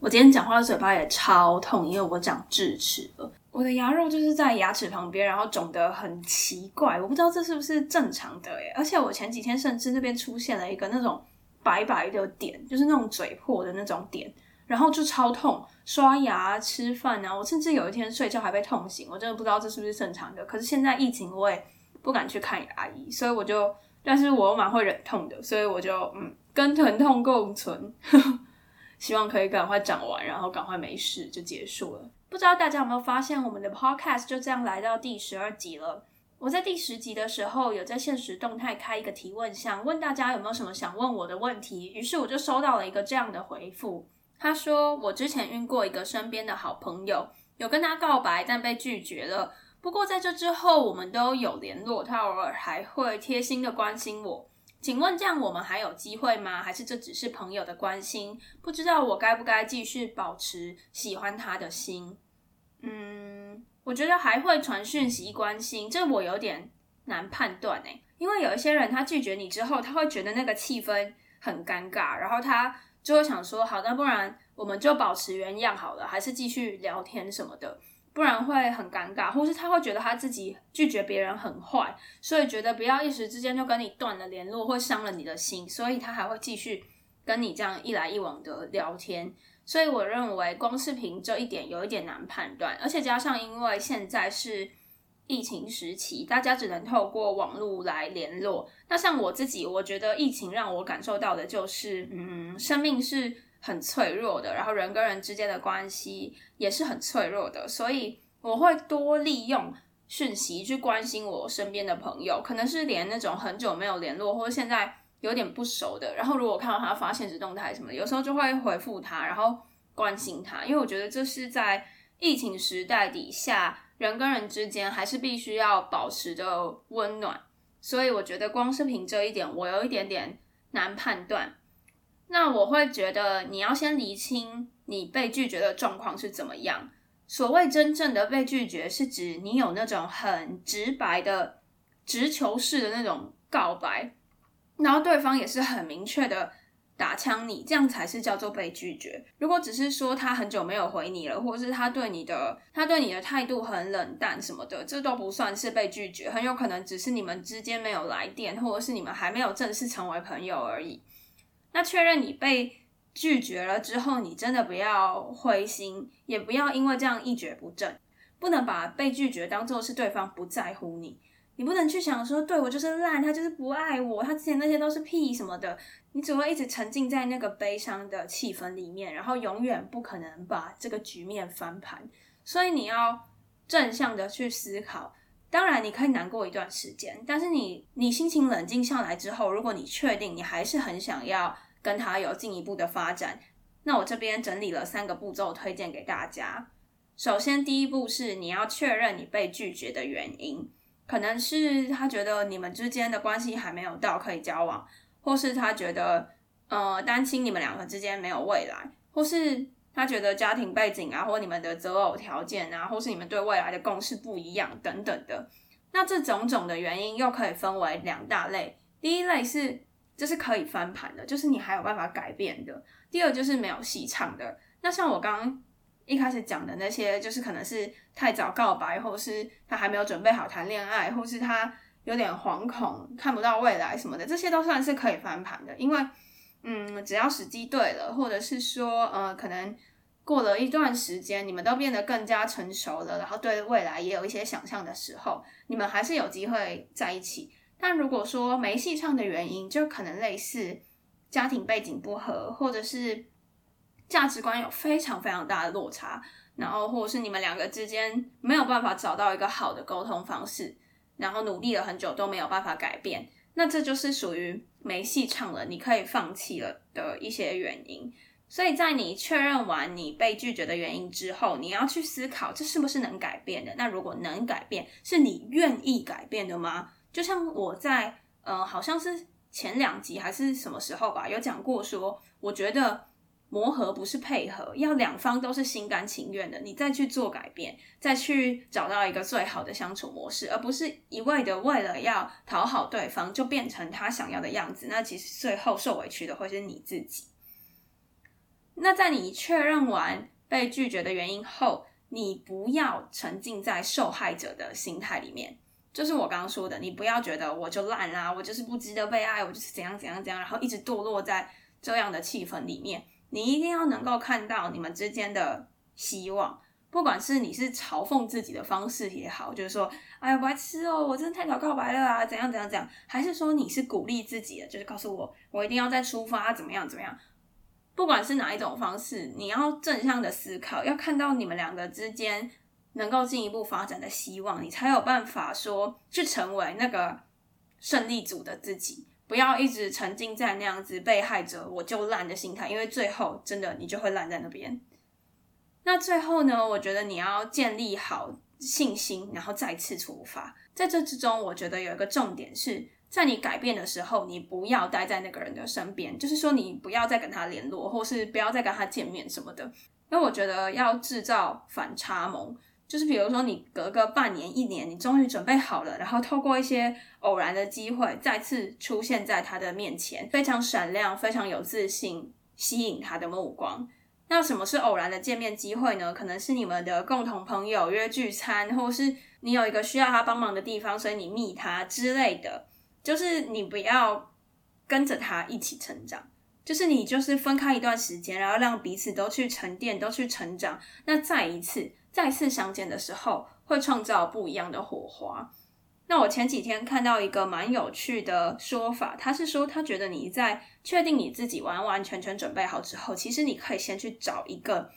我今天讲话的嘴巴也超痛，因为我长智齿了。我的牙肉就是在牙齿旁边，然后肿得很奇怪，我不知道这是不是正常的诶而且我前几天甚至那边出现了一个那种白白的点，就是那种嘴破的那种点，然后就超痛。刷牙、吃饭啊，我甚至有一天睡觉还被痛醒，我真的不知道这是不是正常的。可是现在疫情，我也不敢去看牙医，所以我就，但是我又蛮会忍痛的，所以我就嗯，跟疼痛共存，希望可以赶快讲完，然后赶快没事就结束了。不知道大家有没有发现，我们的 podcast 就这样来到第十二集了。我在第十集的时候，有在现实动态开一个提问箱，问大家有没有什么想问我的问题，于是我就收到了一个这样的回复。他说：“我之前遇过一个身边的好朋友，有跟他告白，但被拒绝了。不过在这之后，我们都有联络，他偶尔还会贴心的关心我。请问这样我们还有机会吗？还是这只是朋友的关心？不知道我该不该继续保持喜欢他的心？嗯，我觉得还会传讯息关心，这我有点难判断诶，因为有一些人他拒绝你之后，他会觉得那个气氛很尴尬，然后他。”就会想说，好，那不然我们就保持原样好了，还是继续聊天什么的，不然会很尴尬，或是他会觉得他自己拒绝别人很坏，所以觉得不要一时之间就跟你断了联络，会伤了你的心，所以他还会继续跟你这样一来一往的聊天。所以我认为，光是凭这一点有一点难判断，而且加上因为现在是。疫情时期，大家只能透过网络来联络。那像我自己，我觉得疫情让我感受到的就是，嗯，生命是很脆弱的，然后人跟人之间的关系也是很脆弱的。所以我会多利用讯息去关心我身边的朋友，可能是连那种很久没有联络或者现在有点不熟的，然后如果看到他发现实动态什么，有时候就会回复他，然后关心他，因为我觉得这是在疫情时代底下。人跟人之间还是必须要保持着温暖，所以我觉得光是凭这一点，我有一点点难判断。那我会觉得你要先厘清你被拒绝的状况是怎么样。所谓真正的被拒绝，是指你有那种很直白的直球式的那种告白，然后对方也是很明确的。打枪你，这样才是叫做被拒绝。如果只是说他很久没有回你了，或者是他对你的他对你的态度很冷淡什么的，这都不算是被拒绝，很有可能只是你们之间没有来电，或者是你们还没有正式成为朋友而已。那确认你被拒绝了之后，你真的不要灰心，也不要因为这样一蹶不振，不能把被拒绝当做是对方不在乎你。你不能去想说，对我就是烂，他就是不爱我，他之前那些都是屁什么的。你只会一直沉浸在那个悲伤的气氛里面，然后永远不可能把这个局面翻盘。所以你要正向的去思考。当然，你可以难过一段时间，但是你你心情冷静下来之后，如果你确定你还是很想要跟他有进一步的发展，那我这边整理了三个步骤推荐给大家。首先，第一步是你要确认你被拒绝的原因。可能是他觉得你们之间的关系还没有到可以交往，或是他觉得呃担心你们两个之间没有未来，或是他觉得家庭背景啊，或你们的择偶条件啊，或是你们对未来的共识不一样等等的。那这种种的原因又可以分为两大类，第一类是这是可以翻盘的，就是你还有办法改变的；第二就是没有戏唱的。那像我刚刚。一开始讲的那些，就是可能是太早告白，或是他还没有准备好谈恋爱，或是他有点惶恐，看不到未来什么的，这些都算是可以翻盘的。因为，嗯，只要时机对了，或者是说，呃，可能过了一段时间，你们都变得更加成熟了，然后对未来也有一些想象的时候，你们还是有机会在一起。但如果说没戏唱的原因，就可能类似家庭背景不合，或者是。价值观有非常非常大的落差，然后或者是你们两个之间没有办法找到一个好的沟通方式，然后努力了很久都没有办法改变，那这就是属于没戏唱了，你可以放弃了的一些原因。所以在你确认完你被拒绝的原因之后，你要去思考这是不是能改变的。那如果能改变，是你愿意改变的吗？就像我在呃，好像是前两集还是什么时候吧，有讲过说，我觉得。磨合不是配合，要两方都是心甘情愿的，你再去做改变，再去找到一个最好的相处模式，而不是一味的为了要讨好对方就变成他想要的样子。那其实最后受委屈的会是你自己。那在你确认完被拒绝的原因后，你不要沉浸在受害者的心态里面，就是我刚刚说的，你不要觉得我就烂啦，我就是不值得被爱，我就是怎样怎样怎样，然后一直堕落在这样的气氛里面。你一定要能够看到你们之间的希望，不管是你是嘲讽自己的方式也好，就是说，哎呀，白痴哦，我真的太早告白了啊，怎样怎样怎样，还是说你是鼓励自己的，就是告诉我，我一定要再出发，怎么样怎么样，不管是哪一种方式，你要正向的思考，要看到你们两个之间能够进一步发展的希望，你才有办法说去成为那个胜利组的自己。不要一直沉浸在那样子被害者我就烂的心态，因为最后真的你就会烂在那边。那最后呢，我觉得你要建立好信心，然后再次出发。在这之中，我觉得有一个重点是在你改变的时候，你不要待在那个人的身边，就是说你不要再跟他联络，或是不要再跟他见面什么的。因为我觉得要制造反差萌。就是比如说，你隔个半年、一年，你终于准备好了，然后透过一些偶然的机会，再次出现在他的面前，非常闪亮、非常有自信，吸引他的目光。那什么是偶然的见面机会呢？可能是你们的共同朋友约聚餐，或是你有一个需要他帮忙的地方，所以你密他之类的。就是你不要跟着他一起成长，就是你就是分开一段时间，然后让彼此都去沉淀，都去成长。那再一次。再次相见的时候，会创造不一样的火花。那我前几天看到一个蛮有趣的说法，他是说他觉得你在确定你自己完完全全准备好之后，其实你可以先去找一个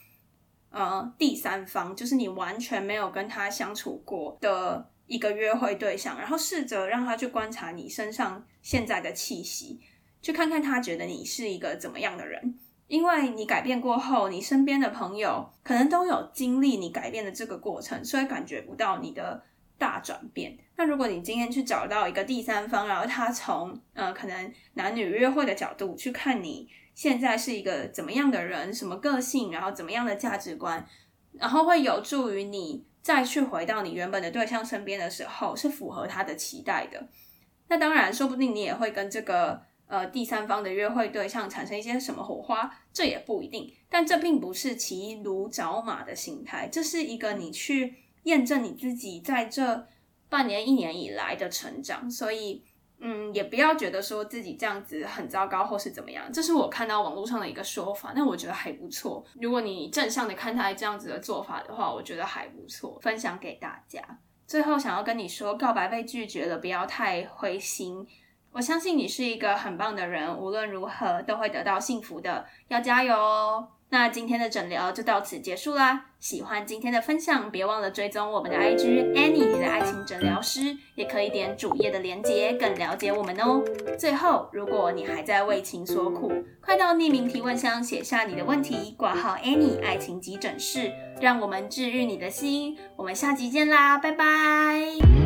呃第三方，就是你完全没有跟他相处过的一个约会对象，然后试着让他去观察你身上现在的气息，去看看他觉得你是一个怎么样的人。因为你改变过后，你身边的朋友可能都有经历你改变的这个过程，所以感觉不到你的大转变。那如果你今天去找到一个第三方，然后他从呃可能男女约会的角度去看你现在是一个怎么样的人，什么个性，然后怎么样的价值观，然后会有助于你再去回到你原本的对象身边的时候，是符合他的期待的。那当然，说不定你也会跟这个。呃，第三方的约会对象产生一些什么火花，这也不一定。但这并不是骑驴找马的心态，这是一个你去验证你自己在这半年、一年以来的成长。所以，嗯，也不要觉得说自己这样子很糟糕或是怎么样。这是我看到网络上的一个说法，那我觉得还不错。如果你正向的看待这样子的做法的话，我觉得还不错，分享给大家。最后想要跟你说，告白被拒绝了，不要太灰心。我相信你是一个很棒的人，无论如何都会得到幸福的，要加油哦！那今天的诊疗就到此结束啦。喜欢今天的分享，别忘了追踪我们的 IG Annie 你的爱情诊疗师，也可以点主页的连接，更了解我们哦。最后，如果你还在为情所苦，快到匿名提问箱写下你的问题，挂号 Annie 爱情急诊室，让我们治愈你的心。我们下集见啦，拜拜。